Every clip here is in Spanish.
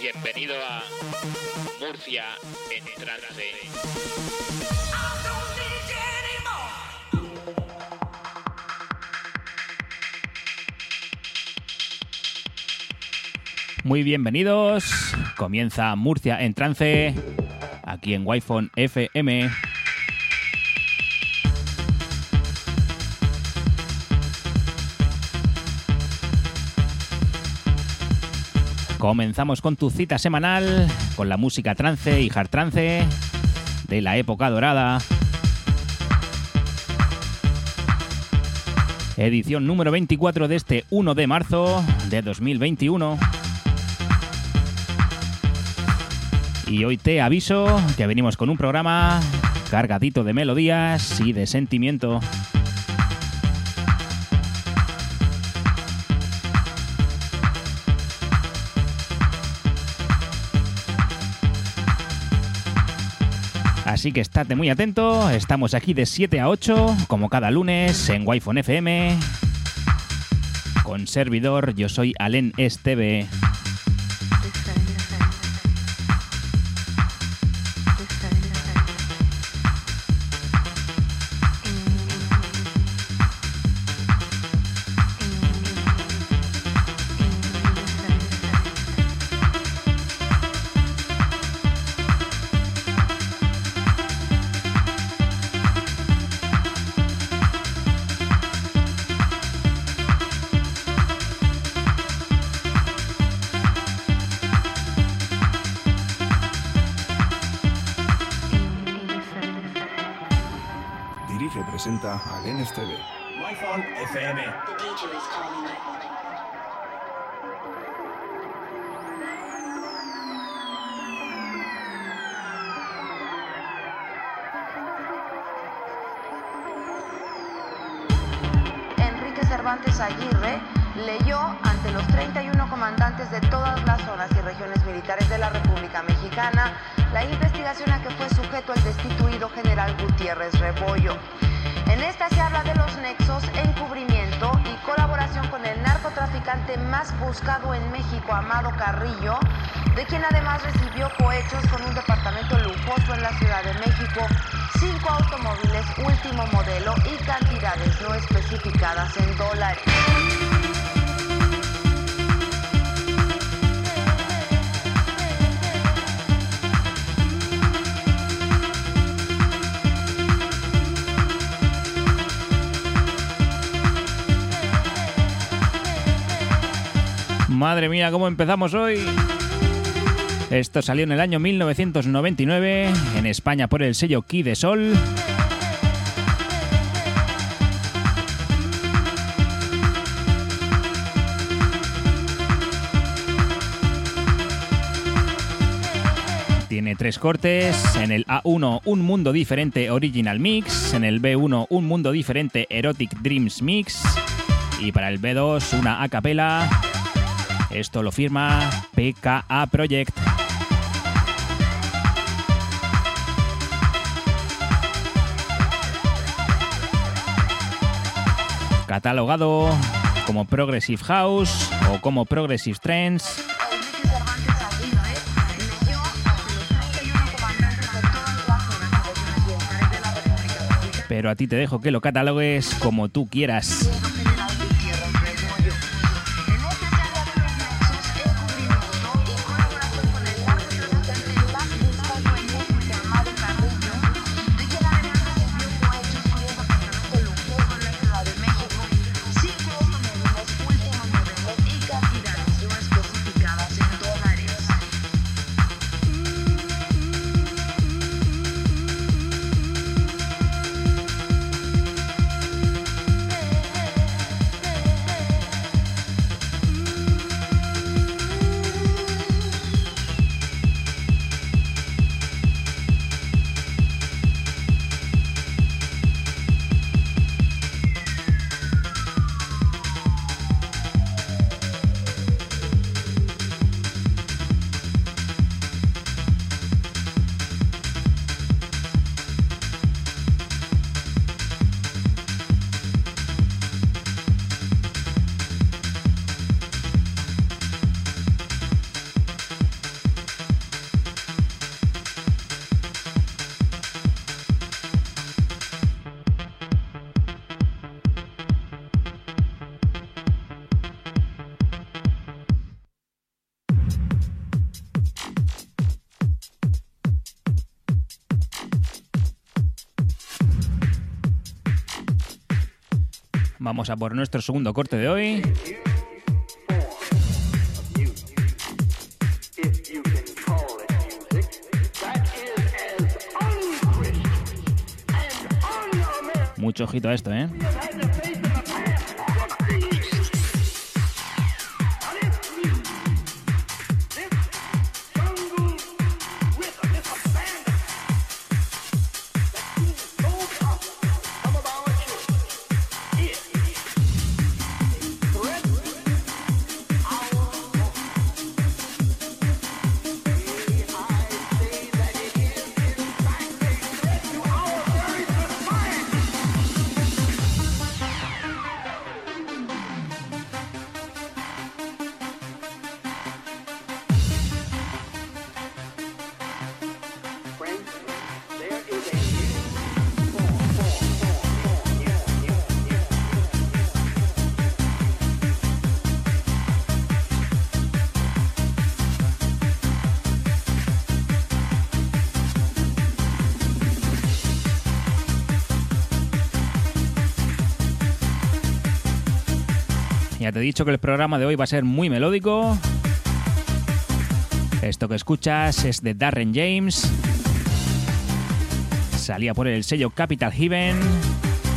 Bienvenido a Murcia en trance. Muy bienvenidos. Comienza Murcia en trance aquí en Wi-Fi FM. Comenzamos con tu cita semanal, con la música trance y hard trance de la época dorada. Edición número 24 de este 1 de marzo de 2021. Y hoy te aviso que venimos con un programa cargadito de melodías y de sentimiento. Así que estate muy atento, estamos aquí de 7 a 8, como cada lunes, en Wi-Fi FM. Con servidor, yo soy Alen Esteve. en TV. FM. Enrique Cervantes Aguirre leyó ante los 31 comandantes de todas las zonas y regiones militares de la República Mexicana la investigación a que fue sujeto el destituido general Gutiérrez Rebollo. En esta se habla de los nexos, encubrimiento y colaboración con el narcotraficante más buscado en México, Amado Carrillo, de quien además recibió cohechos con un departamento lujoso en la Ciudad de México, cinco automóviles último modelo y cantidades no especificadas en dólares. Madre mía, ¿cómo empezamos hoy? Esto salió en el año 1999, en España por el sello Key de Sol. Tiene tres cortes, en el A1 Un Mundo Diferente Original Mix, en el B1 Un Mundo Diferente Erotic Dreams Mix y para el B2 una a capela esto lo firma PKA Project. Catalogado como Progressive House o como Progressive Trends. Pero a ti te dejo que lo catalogues como tú quieras. Vamos a por nuestro segundo corte de hoy. Mucho ojito a esto, ¿eh? Ya te he dicho que el programa de hoy va a ser muy melódico. Esto que escuchas es de Darren James. Salía por el sello Capital Heaven,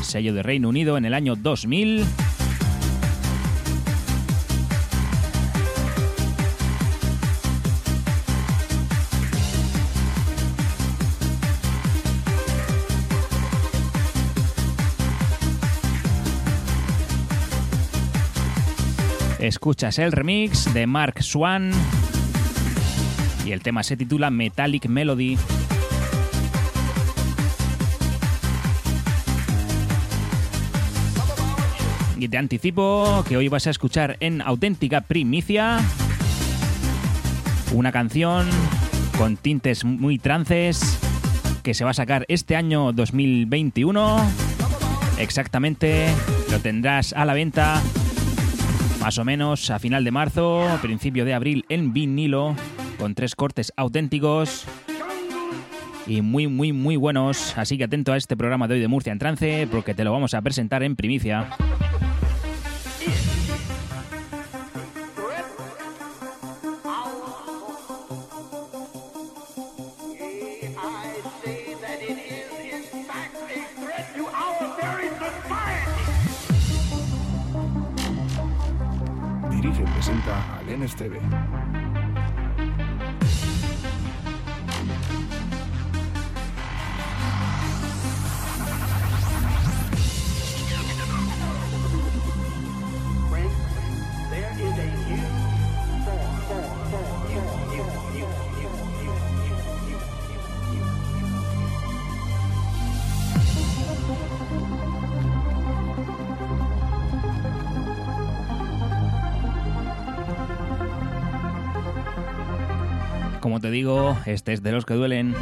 sello de Reino Unido en el año 2000. Escuchas el remix de Mark Swan y el tema se titula Metallic Melody. Y te anticipo que hoy vas a escuchar en auténtica primicia una canción con tintes muy trances que se va a sacar este año 2021. Exactamente, lo tendrás a la venta más o menos a final de marzo, principio de abril en vinilo, con tres cortes auténticos y muy, muy, muy buenos. Así que atento a este programa de hoy de Murcia en Trance, porque te lo vamos a presentar en primicia. Presenta al Como te digo, este es de los que duelen.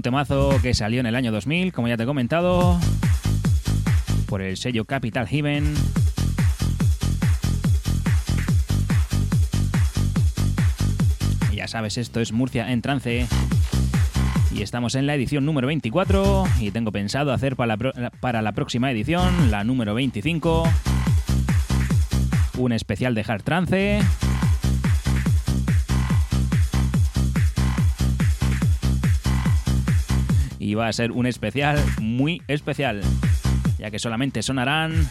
Un temazo que salió en el año 2000, como ya te he comentado, por el sello Capital Heaven. Ya sabes, esto es Murcia en trance. Y estamos en la edición número 24 y tengo pensado hacer para la, para la próxima edición, la número 25, un especial de Hard Trance. Y va a ser un especial muy especial, ya que solamente sonarán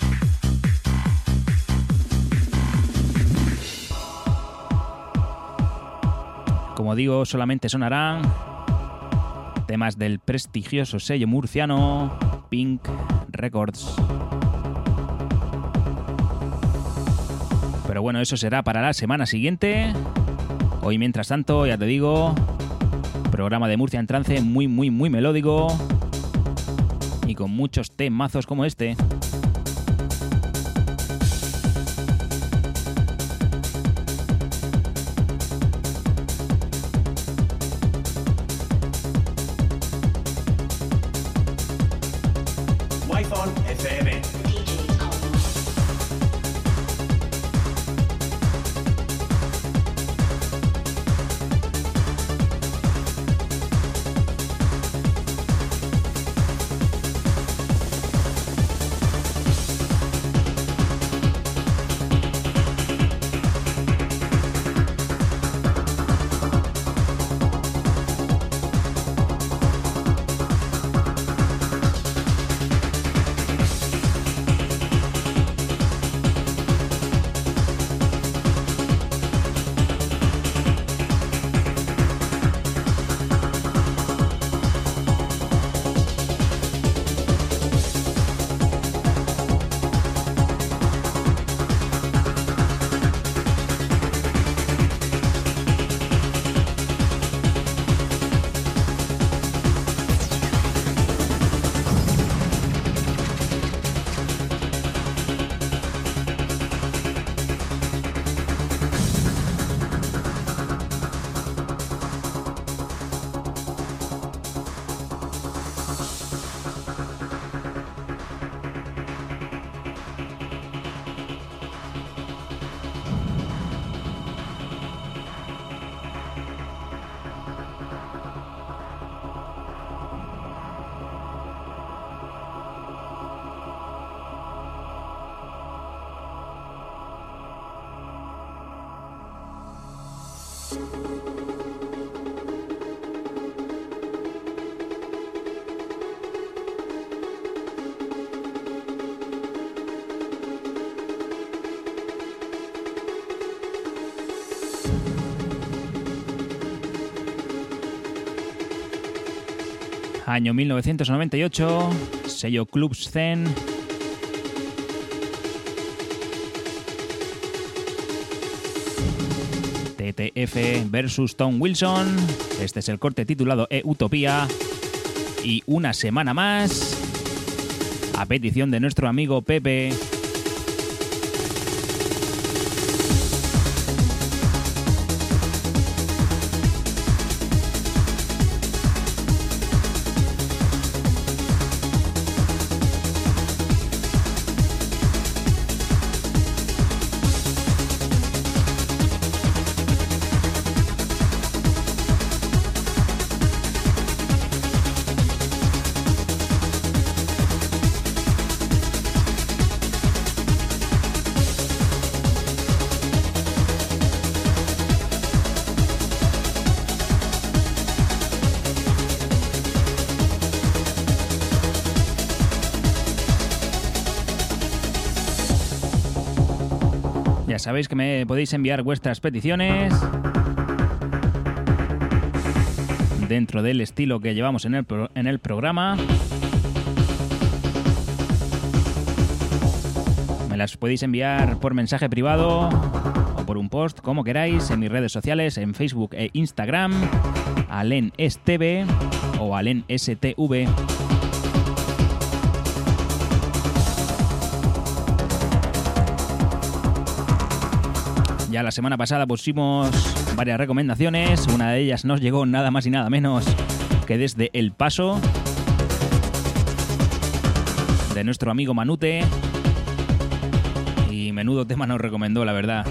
como digo, solamente sonarán temas del prestigioso sello murciano Pink Records. Pero bueno, eso será para la semana siguiente. Hoy, mientras tanto, ya te digo, programa de Murcia en trance muy, muy, muy melódico y con muchos temazos como este. Año 1998, sello Club Zen. TTF versus Tom Wilson. Este es el corte titulado E-Utopía. Y una semana más, a petición de nuestro amigo Pepe, sabéis que me podéis enviar vuestras peticiones dentro del estilo que llevamos en el, en el programa. Me las podéis enviar por mensaje privado o por un post, como queráis, en mis redes sociales, en Facebook e Instagram, alenstv o alenstv. Ya la semana pasada pusimos varias recomendaciones. Una de ellas nos llegó nada más y nada menos que desde El Paso, de nuestro amigo Manute. Y menudo tema nos recomendó, la verdad.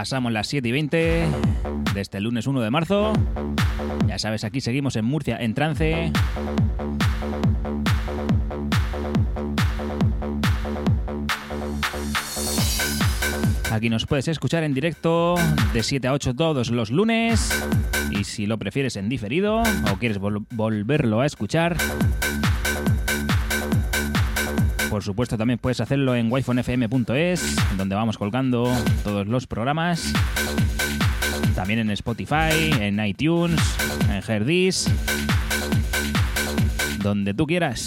Pasamos las 7 y 20 de este lunes 1 de marzo. Ya sabes, aquí seguimos en Murcia en trance. Aquí nos puedes escuchar en directo de 7 a 8 todos los lunes. Y si lo prefieres en diferido o quieres volverlo a escuchar, por supuesto, también puedes hacerlo en wifonfm.es, donde vamos colgando todos los programas. También en Spotify, en iTunes, en Herdis, donde tú quieras.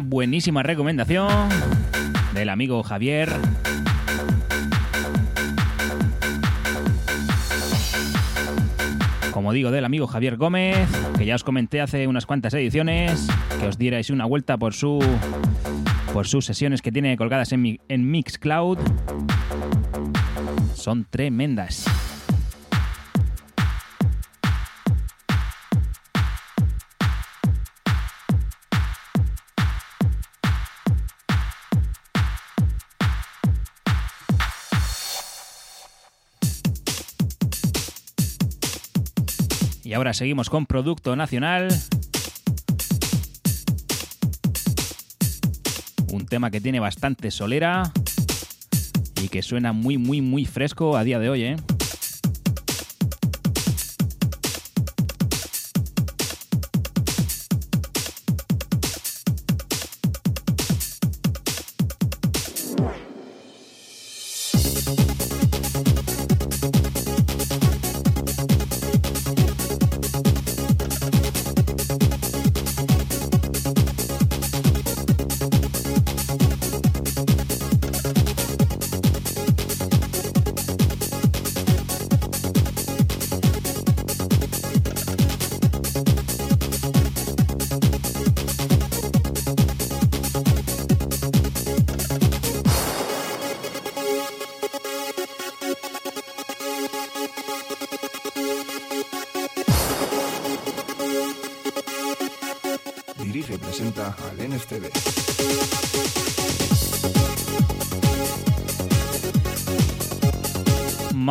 Buenísima recomendación del amigo Javier. Como digo, del amigo Javier Gómez, que ya os comenté hace unas cuantas ediciones, que os dierais una vuelta por su por sus sesiones que tiene colgadas en Mixcloud. Son tremendas. Y ahora seguimos con Producto Nacional. Un tema que tiene bastante solera y que suena muy, muy, muy fresco a día de hoy, ¿eh?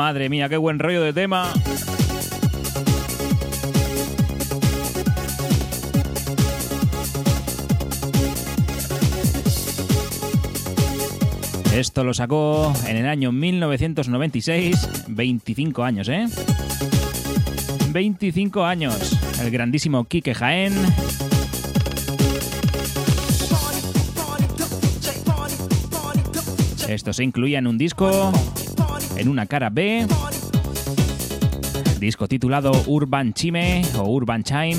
Madre mía, qué buen rollo de tema. Esto lo sacó en el año 1996, 25 años, ¿eh? 25 años. El grandísimo Quique Jaén. Esto se incluía en un disco en una cara B. Disco titulado Urban Chime o Urban Chime.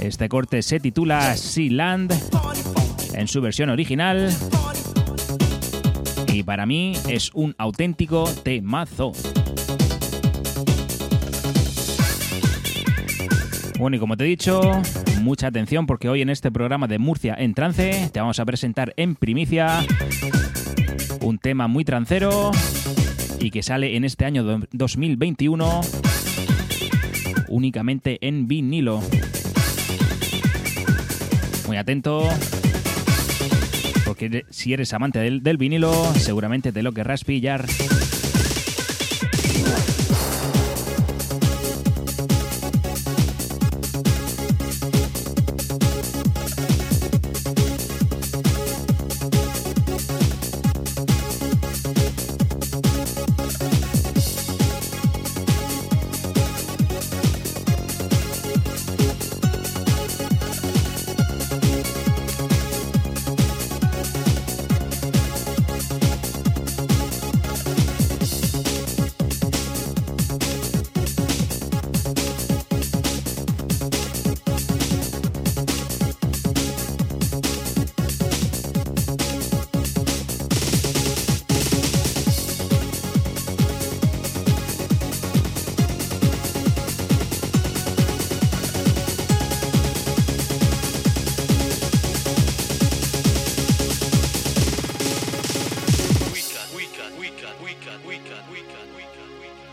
Este corte se titula Sea Land en su versión original. Y para mí es un auténtico temazo. Bueno, y como te he dicho, mucha atención porque hoy en este programa de Murcia en trance te vamos a presentar en primicia un tema muy trancero y que sale en este año 2021 únicamente en vinilo. Muy atento porque si eres amante del, del vinilo seguramente te lo querrás pillar. we got we got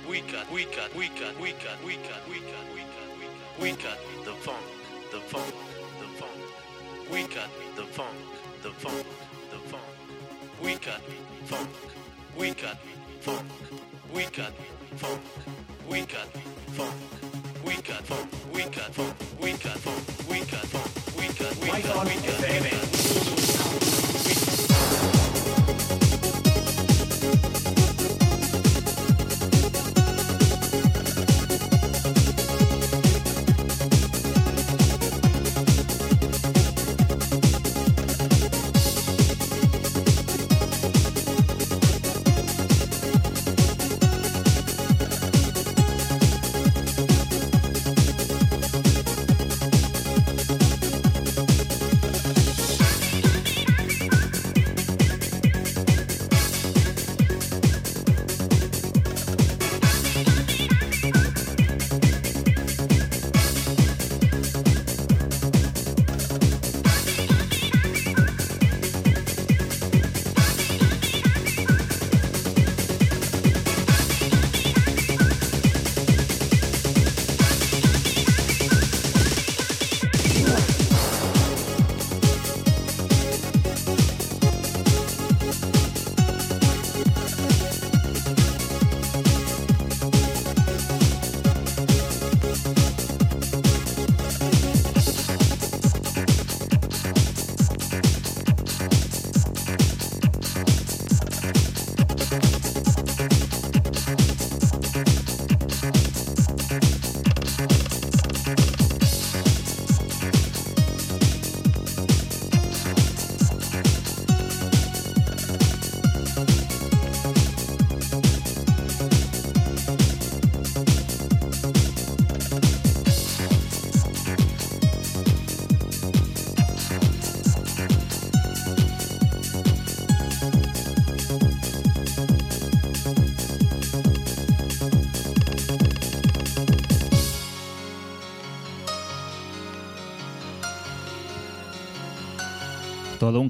we got we got we got we got we got we got we got we got the funk the funk the funk we got the funk the funk the funk we got funk we got funk we got funk we got funk we got funk we got funk we got funk we got funk we got funk we got funk, we got we got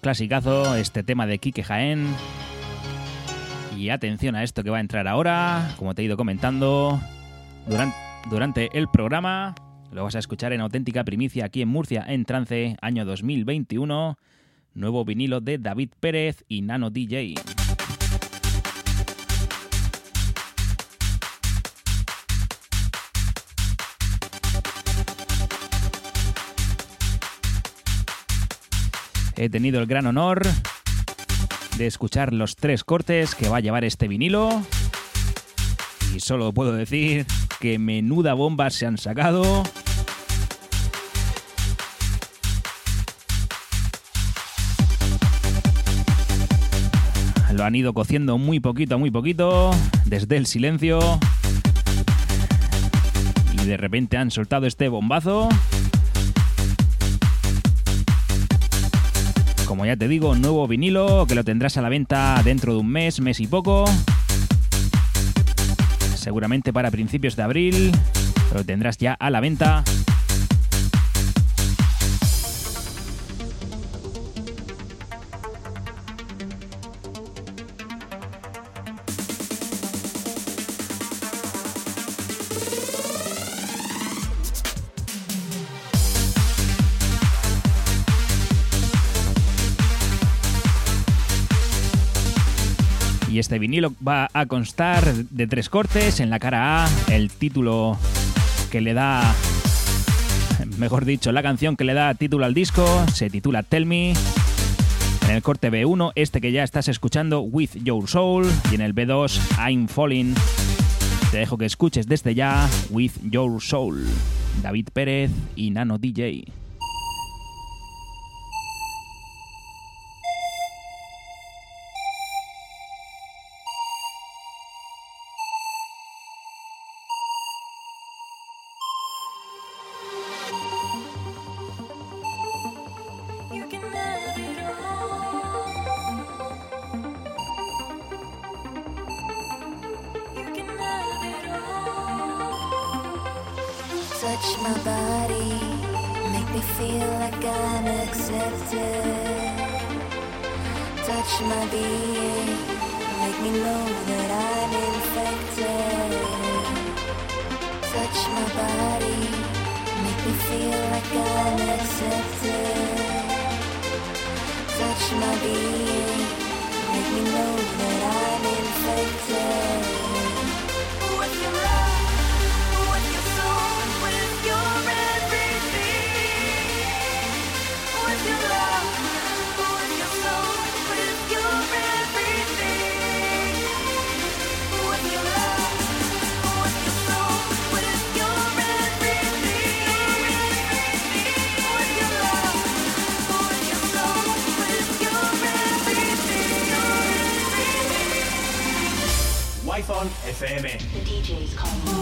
clasicazo este tema de Quique Jaén. Y atención a esto que va a entrar ahora, como te he ido comentando durante, durante el programa. Lo vas a escuchar en auténtica primicia aquí en Murcia en trance, año 2021. Nuevo vinilo de David Pérez y Nano DJ. He tenido el gran honor de escuchar los tres cortes que va a llevar este vinilo. Y solo puedo decir que menuda bombas se han sacado. Lo han ido cociendo muy poquito a muy poquito, desde el silencio. Y de repente han soltado este bombazo. Como ya te digo, nuevo vinilo que lo tendrás a la venta dentro de un mes, mes y poco. Seguramente para principios de abril lo tendrás ya a la venta. Este vinilo va a constar de tres cortes. En la cara A, el título que le da, mejor dicho, la canción que le da título al disco se titula Tell Me. En el corte B1, este que ya estás escuchando, With Your Soul. Y en el B2, I'm Falling. Te dejo que escuches desde ya With Your Soul. David Pérez y Nano DJ. The DJ's calling.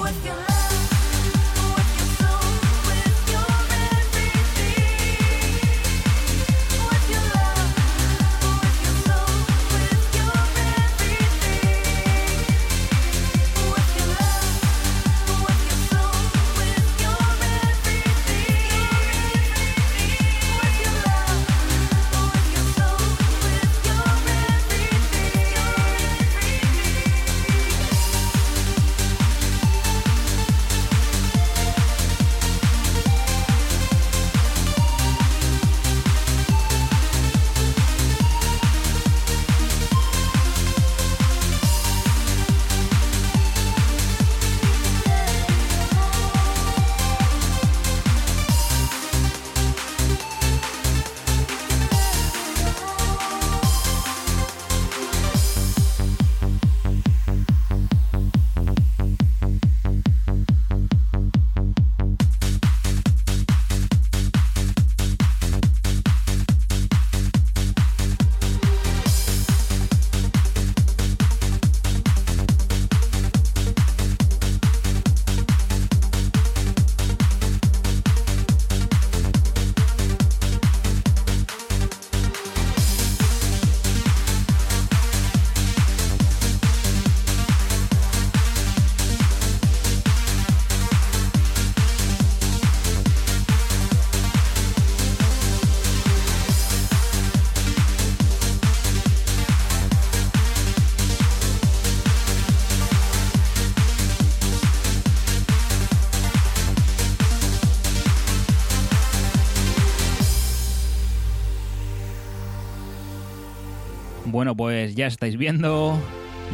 Pues ya estáis viendo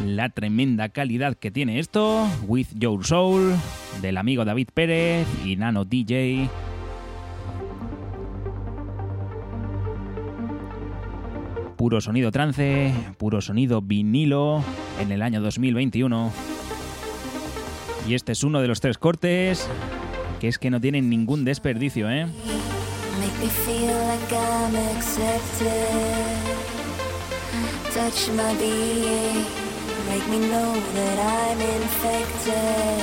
la tremenda calidad que tiene esto. With Your Soul, del amigo David Pérez y Nano DJ. Puro sonido trance, puro sonido vinilo en el año 2021. Y este es uno de los tres cortes que es que no tienen ningún desperdicio, ¿eh? Make me feel like I'm. Touch my being, make me know that I'm infected.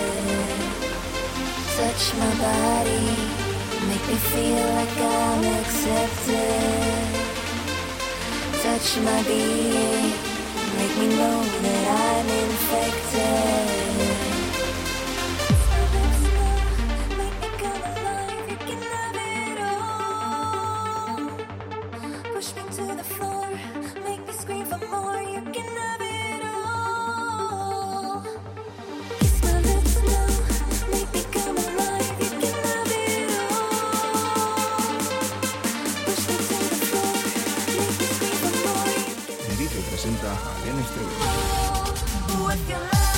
Touch my body, make me feel like I'm accepted. Touch my being, make me know that I'm infected. Madre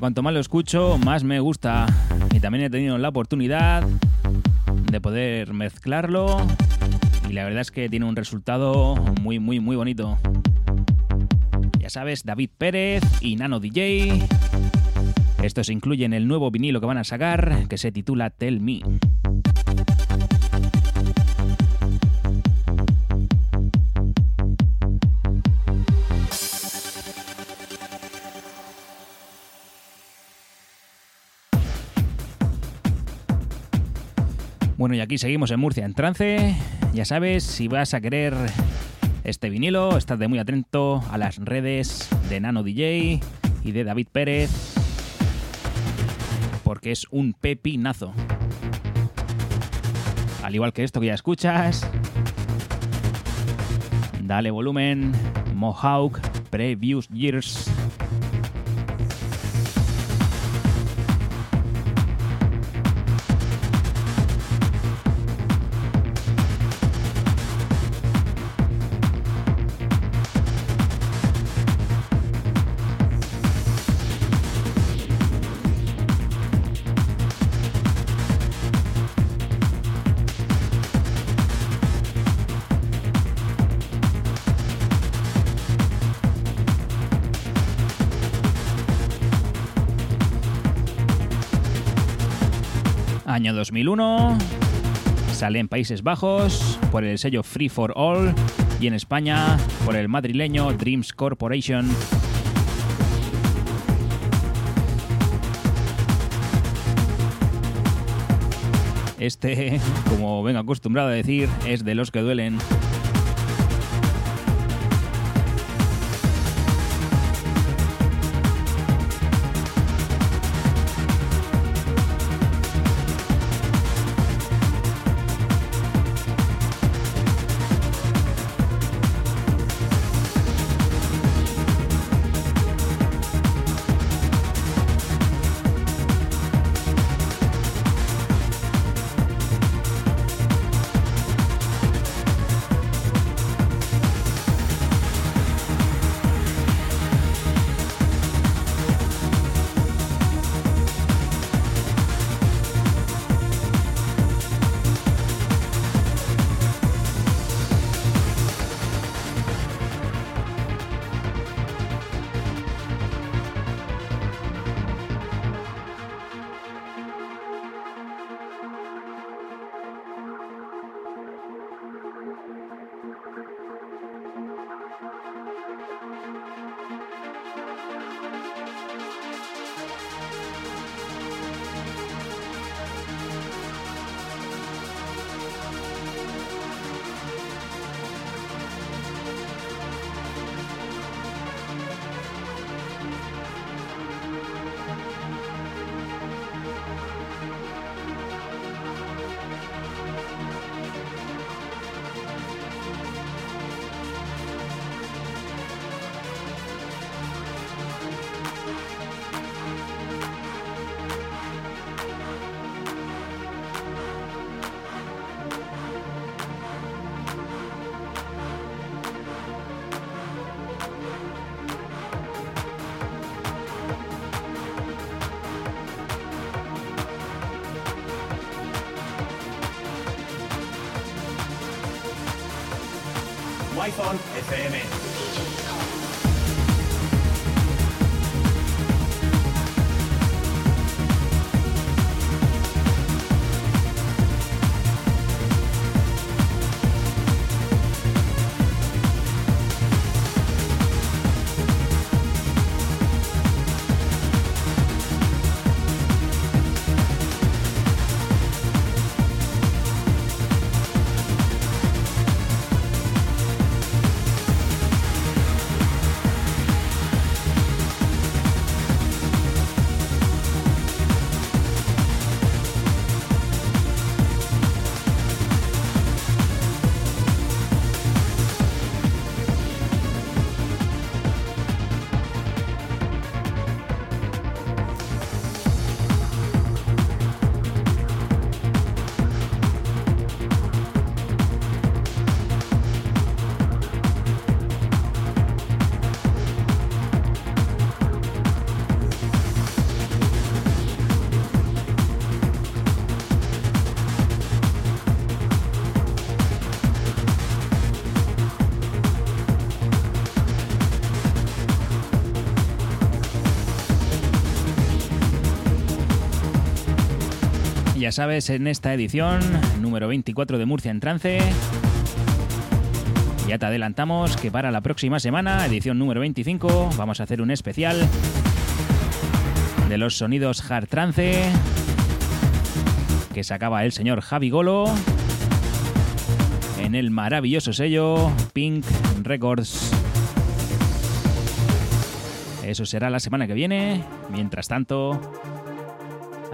cuanto más lo escucho, más me gusta. Y también he tenido la oportunidad de poder mezclarlo. Y la verdad es que tiene un resultado muy, muy, muy bonito. Ya sabes, David Pérez y Nano DJ. Esto se incluye en el nuevo vinilo que van a sacar, que se titula Tell Me. Bueno, y aquí seguimos en Murcia en trance. Ya sabes, si vas a querer este vinilo, estás de muy atento a las redes de Nano DJ y de David Pérez, porque es un pepinazo. Al igual que esto que ya escuchas, dale volumen, Mohawk Previous Years. Año 2001. Sale en Países Bajos por el sello Free for All y en España por el madrileño Dreams Corporation. Este, como vengo acostumbrado a decir, es de los que duelen. Wi-Fi Ya sabes, en esta edición, número 24 de Murcia en Trance, ya te adelantamos que para la próxima semana, edición número 25, vamos a hacer un especial de los sonidos hard trance que sacaba el señor Javi Golo en el maravilloso sello Pink Records. Eso será la semana que viene. Mientras tanto,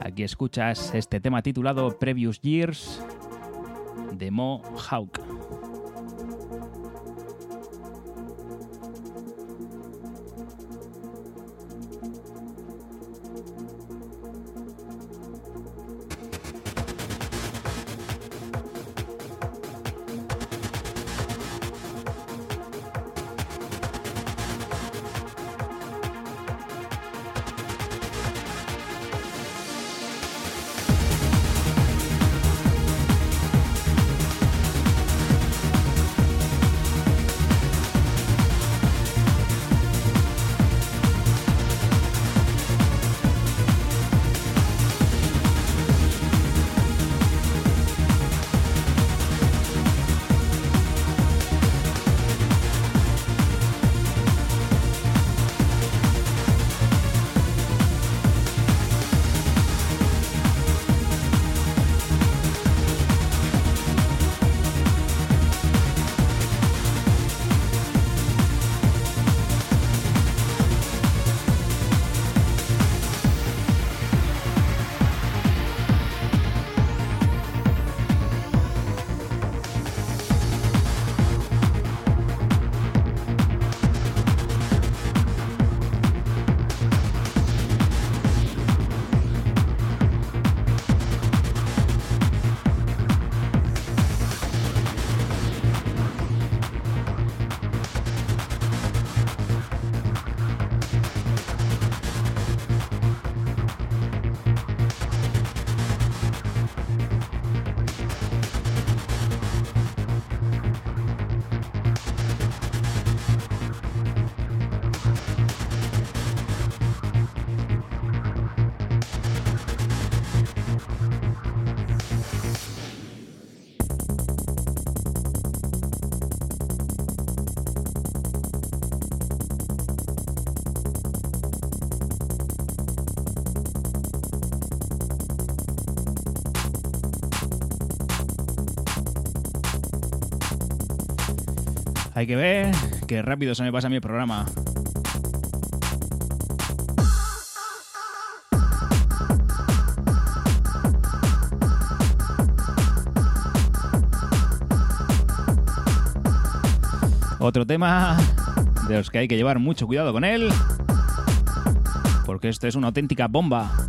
aquí escuchas este tema titulado Previous Years de Mo Hawk. Hay que ver qué rápido se me pasa mi programa. Otro tema de los que hay que llevar mucho cuidado con él, porque esto es una auténtica bomba.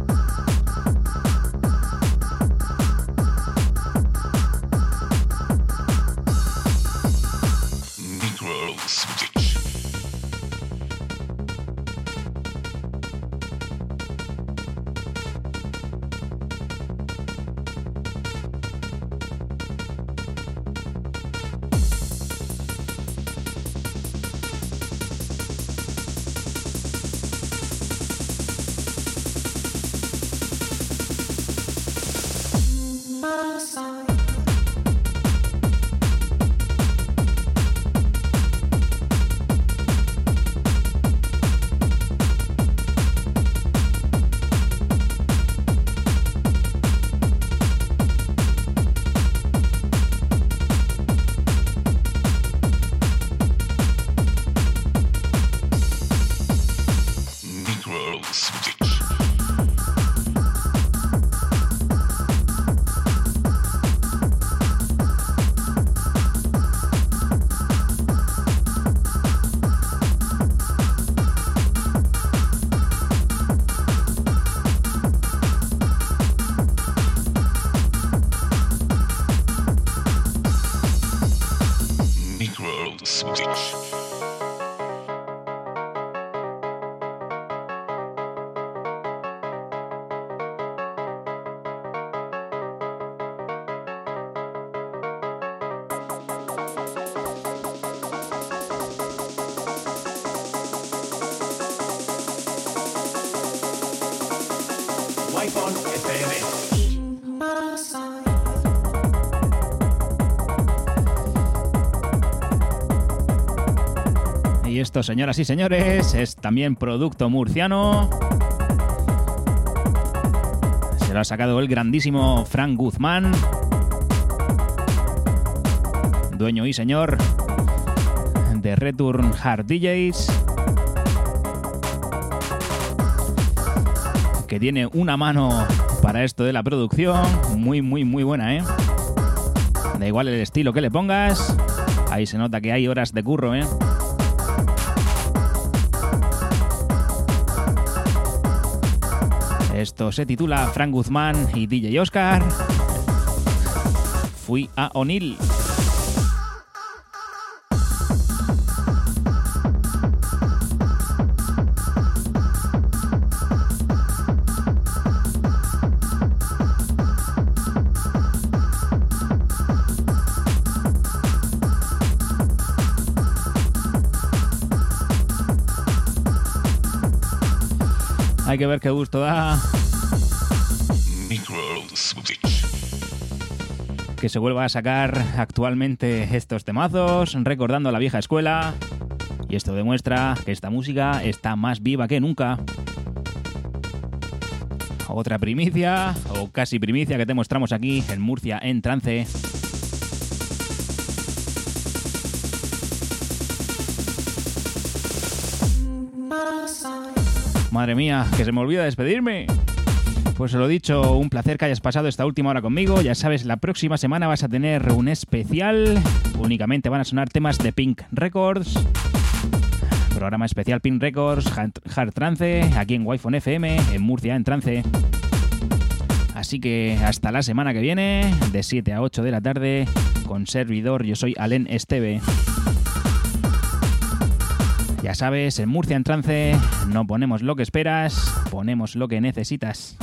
Señoras y señores, es también producto murciano. Se lo ha sacado el grandísimo Frank Guzmán, dueño y señor de Return Hard DJs, que tiene una mano para esto de la producción muy, muy, muy buena, ¿eh? Da igual el estilo que le pongas, ahí se nota que hay horas de curro, ¿eh? Esto se titula Frank Guzmán y DJ Oscar. Fui a O'Neill. Hay que ver qué gusto da que se vuelva a sacar actualmente estos temazos, recordando la vieja escuela. Y esto demuestra que esta música está más viva que nunca. Otra primicia, o casi primicia, que te mostramos aquí en Murcia en trance. Madre mía, que se me olvida despedirme. Pues lo dicho, un placer que hayas pasado esta última hora conmigo. Ya sabes, la próxima semana vas a tener un especial. Únicamente van a sonar temas de Pink Records. Programa especial Pink Records, Hard Trance, aquí en Wi-Fi FM, en Murcia en Trance. Así que hasta la semana que viene, de 7 a 8 de la tarde, con servidor, yo soy Alen Esteve. Ya sabes, en Murcia en trance no ponemos lo que esperas, ponemos lo que necesitas.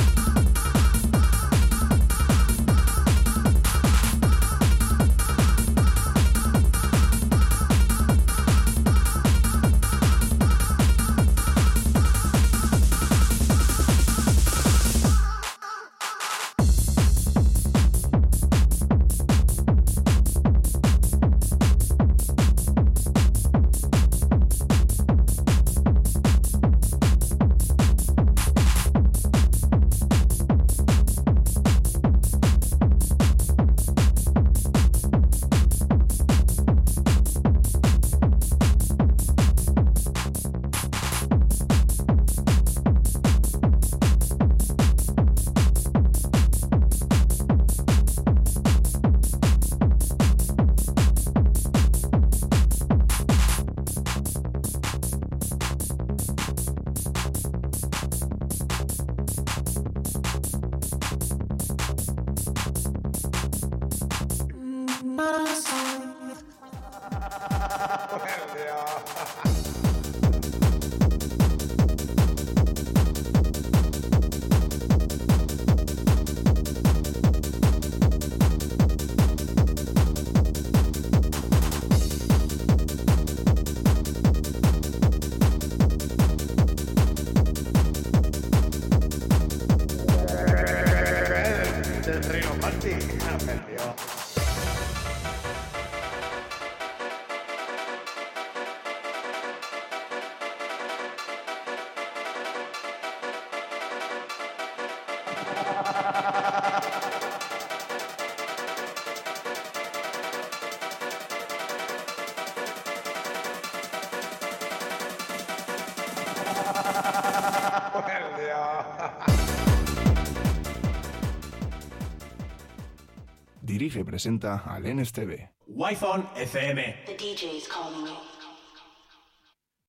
Y presenta Alen Esteve. Wi-Fi FM. The DJ's calling you.